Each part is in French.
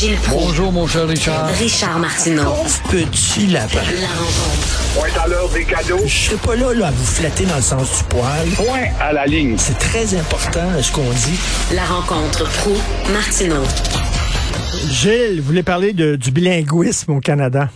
Gilles Proulx. Bonjour, mon cher Richard. Richard Martineau. Petit lapin. La rencontre. Point à l'heure des cadeaux. Je serai pas là, là à vous flatter dans le sens du poil. Point à la ligne. C'est très important ce qu'on dit. La rencontre pro martineau Gilles, vous voulez parler de, du bilinguisme au Canada?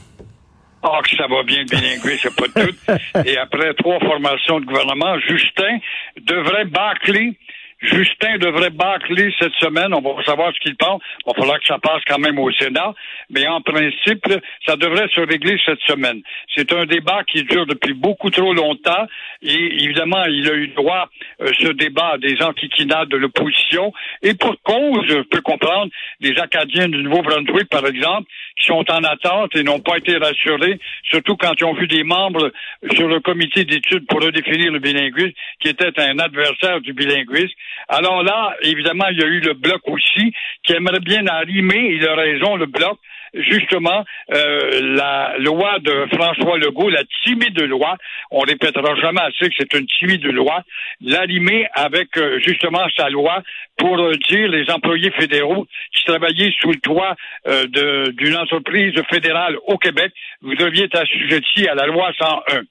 Ah, que ça va bien le bilinguisme, c'est pas tout. Et après trois formations de gouvernement, Justin devrait bâcler Justin devrait bâcler cette semaine. On va savoir ce qu'il pense. Il va falloir que ça passe quand même au Sénat. Mais en principe, ça devrait se régler cette semaine. C'est un débat qui dure depuis beaucoup trop longtemps. Et évidemment, il a eu droit, euh, ce débat, des antiquinades de l'opposition. Et pour cause, je peux comprendre, les Acadiens du Nouveau-Brunswick, par exemple, qui sont en attente et n'ont pas été rassurés, surtout quand ils ont vu des membres sur le comité d'études pour redéfinir le bilinguisme, qui était un adversaire du bilinguisme. Alors là, évidemment, il y a eu le bloc aussi, qui aimerait bien arrimer, il a raison, le bloc, justement euh, la loi de François Legault, la timide loi, on répétera jamais assez que c'est une timide loi, l'allimer avec euh, justement sa loi pour euh, dire les employés fédéraux qui travaillaient sous le toit d'une entreprise fédérale au Québec, vous deviez être assujetti à la loi 101.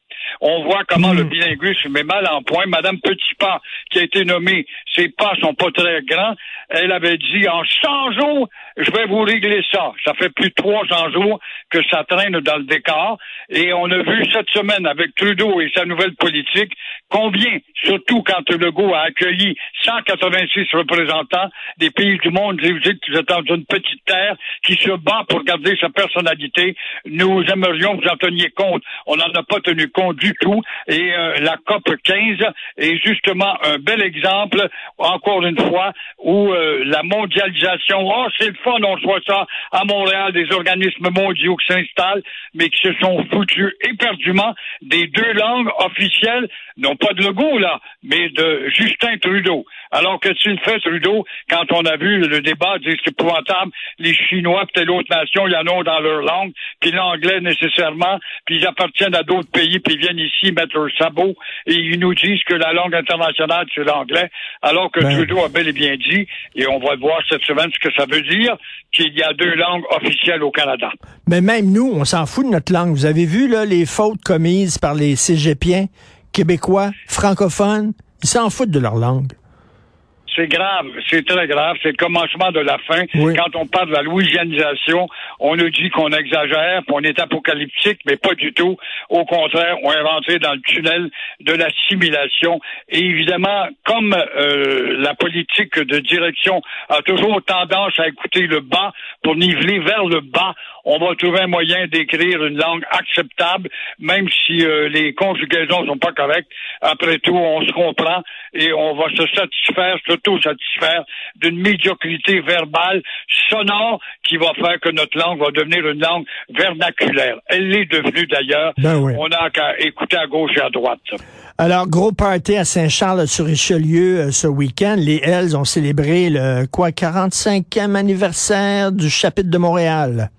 On voit comment le hmm. bilinguisme est mal en point. Madame Petitpas, qui a été nommée, ses pas sont pas très grands. Elle avait dit en 100 jours, je vais vous régler ça. Ça fait plus de 300 jours que ça traîne dans le décor. Et on a vu cette semaine avec Trudeau et sa nouvelle politique combien, surtout quand Legault a accueilli 186 représentants des pays du monde, vous dites que vous êtes dans une petite terre qui se bat pour garder sa personnalité. Nous aimerions que vous en teniez compte. On n'en a pas tenu compte du tout. Et euh, la COP 15 est justement un bel exemple, encore une fois, où euh, la mondialisation, oh, c'est fun, on voit ça à Montréal, des organismes mondiaux qui s'installent, mais qui se sont foutus éperdument des deux langues officielles, non pas de Legault, là, mais de Justin Trudeau. Alors que tu le fais, Trudeau, quand on a vu le débat, c'est épouvantable, les Chinois, peut-être l'autre nation, il y en a dans leur langue, puis l'anglais nécessairement, puis ils appartiennent à d'autres pays, puis ils viennent ici mettre leur sabot, et ils nous disent que la langue internationale, c'est l'anglais, alors que ben. Trudeau a bel et bien dit, et on va voir cette semaine ce que ça veut dire, qu'il y a deux langues officielles au Canada. Mais même nous, on s'en fout de notre langue. Vous avez vu là, les fautes commises par les cégepiens québécois, francophones, ils s'en foutent de leur langue. C'est grave, c'est très grave. C'est le commencement de la fin. Quand on parle de la louisianisation, on nous dit qu'on exagère, qu'on est apocalyptique, mais pas du tout. Au contraire, on est rentré dans le tunnel de l'assimilation. Et évidemment, comme euh, la politique de direction a toujours tendance à écouter le bas pour niveler vers le bas, on va trouver un moyen d'écrire une langue acceptable, même si euh, les conjugaisons sont pas correctes. Après tout, on se comprend et on va se satisfaire, surtout satisfaire d'une médiocrité verbale sonore qui va faire que notre langue va devenir une langue vernaculaire. Elle l'est devenue d'ailleurs. Ben on n'a qu'à écouter à gauche et à droite. Alors, gros party à Saint-Charles-sur-Richelieu euh, ce week-end. Les Hells ont célébré le quoi 45e anniversaire du chapitre de Montréal.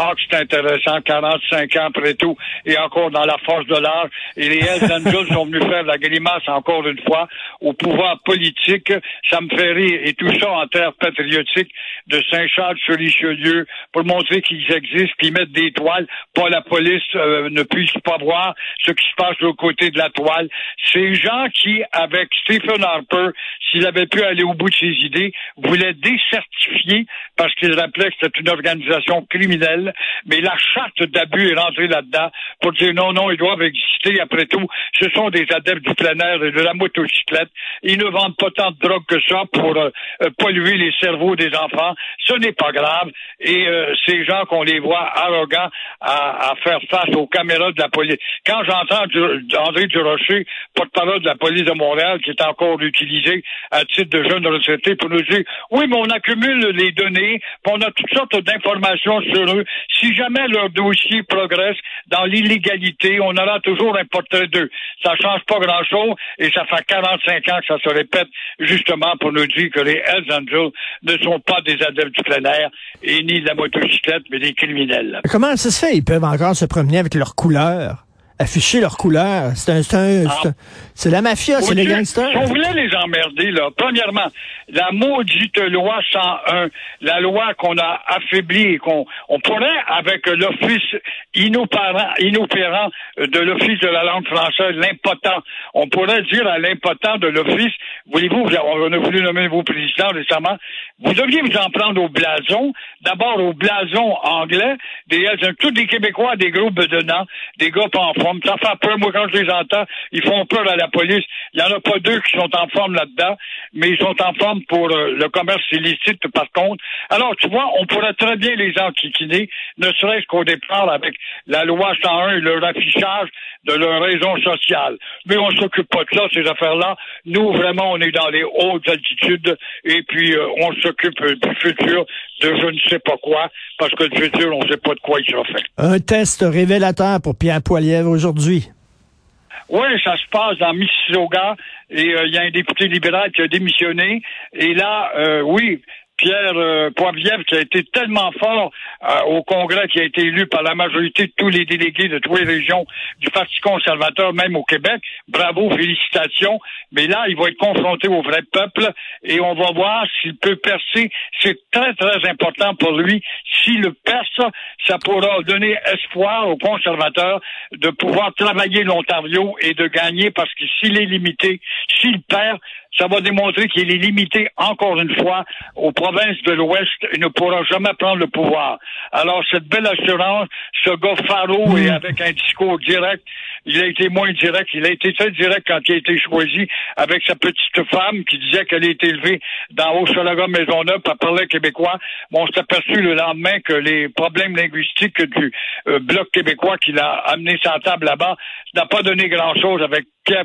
Ah, c'est intéressant, 45 ans après tout, et encore dans la force de l'art. Et les Hells Angels sont venus faire la grimace encore une fois au pouvoir politique. Ça me fait rire. Et tout ça en terre patriotique de Saint-Charles-sur-Richelieu pour montrer qu'ils existent, puis mettre des toiles. Pas la police euh, ne puisse pas voir ce qui se passe de l'autre côté de la toile. Ces gens qui, avec Stephen Harper, s'il avait pu aller au bout de ses idées, voulaient décertifier parce qu'ils rappelaient que c'était une organisation criminelle mais la charte d'abus est rentrée là-dedans pour dire non, non, ils doivent exister. Après tout, ce sont des adeptes du plein air et de la motocyclette. Ils ne vendent pas tant de drogue que ça pour euh, euh, polluer les cerveaux des enfants. Ce n'est pas grave. Et euh, ces gens qu'on les voit arrogants à, faire face aux caméras de la police. Quand j'entends André Durocher, porte-parole de la police de Montréal, qui est encore utilisé à titre de jeune retraité pour nous dire oui, mais on accumule les données, puis on a toutes sortes d'informations sur eux. Si jamais leur dossier progresse dans l'illégalité, on aura toujours un portrait d'eux. Ça change pas grand-chose et ça fait 45 ans que ça se répète justement pour nous dire que les Hells Angels ne sont pas des adeptes du plein air et ni de la motocyclette, mais des criminels. Comment ça se fait? Ils peuvent encore se promener avec leurs couleurs afficher leur couleur. C'est un, c'est Ah. la mafia, c'est les gangsters. Si on voulait les emmerder, là, premièrement, la maudite loi 101, la loi qu'on a affaiblie et qu'on on pourrait, avec l'office inopérant, inopérant de l'office de la langue française, l'impotent, on pourrait dire à l'impotent de l'office, voulez-vous, vous- on a voulu nommer vos présidents récemment, vous deviez vous en prendre au blason, d'abord au blason anglais, des Hells, tous des Québécois, des gros bedonnants, des gars pas forme. Ça fait peur, moi, quand je les entends, ils font peur à la police. Il y en a pas deux qui sont en forme là-dedans, mais ils sont en forme pour euh, le commerce illicite, par contre. Alors, tu vois, on pourrait très bien les enquiquiner, ne serait-ce qu'au départ avec la loi 101 et leur affichage de leur raison sociale. Mais on s'occupe pas de ça, ces affaires-là. Nous, vraiment, on est dans les hautes altitudes et puis euh, on s'occupe du futur de je ne sais pas quoi, parce que le futur, on ne sait pas de quoi il sera fait. Un test révélateur pour Pierre Poilievre Oui, ça se passe dans Mississauga et euh, il y a un député libéral qui a démissionné. Et là, euh, oui, Pierre euh, qui a été tellement fort euh, au Congrès, qui a été élu par la majorité de tous les délégués de toutes les régions du Parti conservateur, même au Québec. Bravo, félicitations. Mais là, il va être confronté au vrai peuple et on va voir s'il peut percer. C'est très, très important pour lui. S'il le perce, ça pourra donner espoir aux conservateurs de pouvoir travailler l'Ontario et de gagner parce que s'il est limité, s'il perd, ça va démontrer qu'il est limité encore une fois aux provinces de l'Ouest et ne pourra jamais prendre le pouvoir. Alors, cette belle assurance, ce gars Faro et avec un discours direct, il a été moins direct, il a été très direct quand il a été choisi avec sa petite femme qui disait qu'elle a été élevée dans Haut-Solaga Maisonneuve, elle parlait québécois. Bon, on s'est aperçu le lendemain que les problèmes linguistiques du euh, Bloc québécois qu'il a amené sa table là-bas n'a pas donné grand-chose avec Pierre.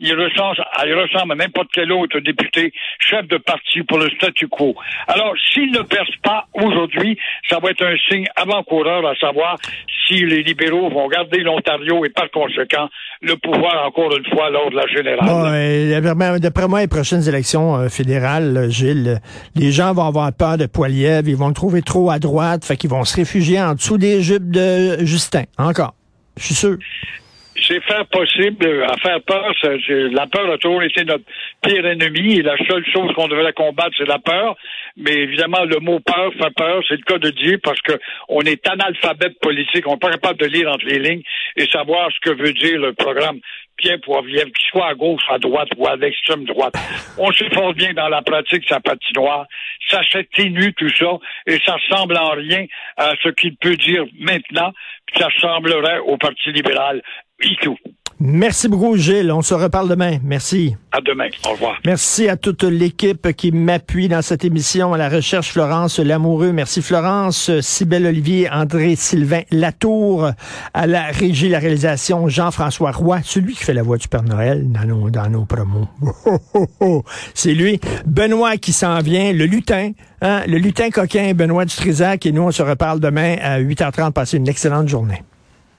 Il ressemble, il ressemble à n'importe quel autre député, chef de parti pour le statu quo. Alors, s'il ne perce pas aujourd'hui, ça va être un signe avant-coureur à savoir si les libéraux vont garder l'Ontario et par conséquent le pouvoir encore une fois lors de la générale. Bon, euh, d'après- moi, les prochaines élections euh, fédérales, Gilles, les gens vont avoir peur de Poilievre, ils vont le trouver trop à droite, fait qu'ils vont se réfugier en dessous des jupes de Justin. Encore. Je suis sûr. C'est faire possible euh, à faire peur. la peur a toujours été notre pire ennemi et la seule chose qu'on devrait combattre, c'est la peur. Mais évidemment, le mot peur fait peur. C'est le cas de dire parce que on est analphabète politique. On n'est pas capable de lire entre les lignes et savoir ce que veut dire le programme Pierre Poilievre, qu'il soit à gauche, à droite ou à l'extrême droite. On s'efforce bien dans la pratique sa patinoire. Ça s'atténue tout ça et ça ressemble en rien à ce qu'il peut dire maintenant. Puis ça ressemblerait au Parti libéral. Merci beaucoup, Gilles. On se reparle demain. Merci. À demain. Au revoir. Merci à toute l'équipe qui m'appuie dans cette émission, à la recherche Florence Lamoureux. Merci Florence, Cybelle Olivier, André Sylvain Latour, à la régie, la réalisation Jean-François Roy, celui qui fait la voix du Père Noël dans nos, dans nos promos. Oh, oh, oh. C'est lui. Benoît qui s'en vient, le lutin, hein, le lutin coquin Benoît Dutrisac et nous on se reparle demain à 8h30. Passez une excellente journée.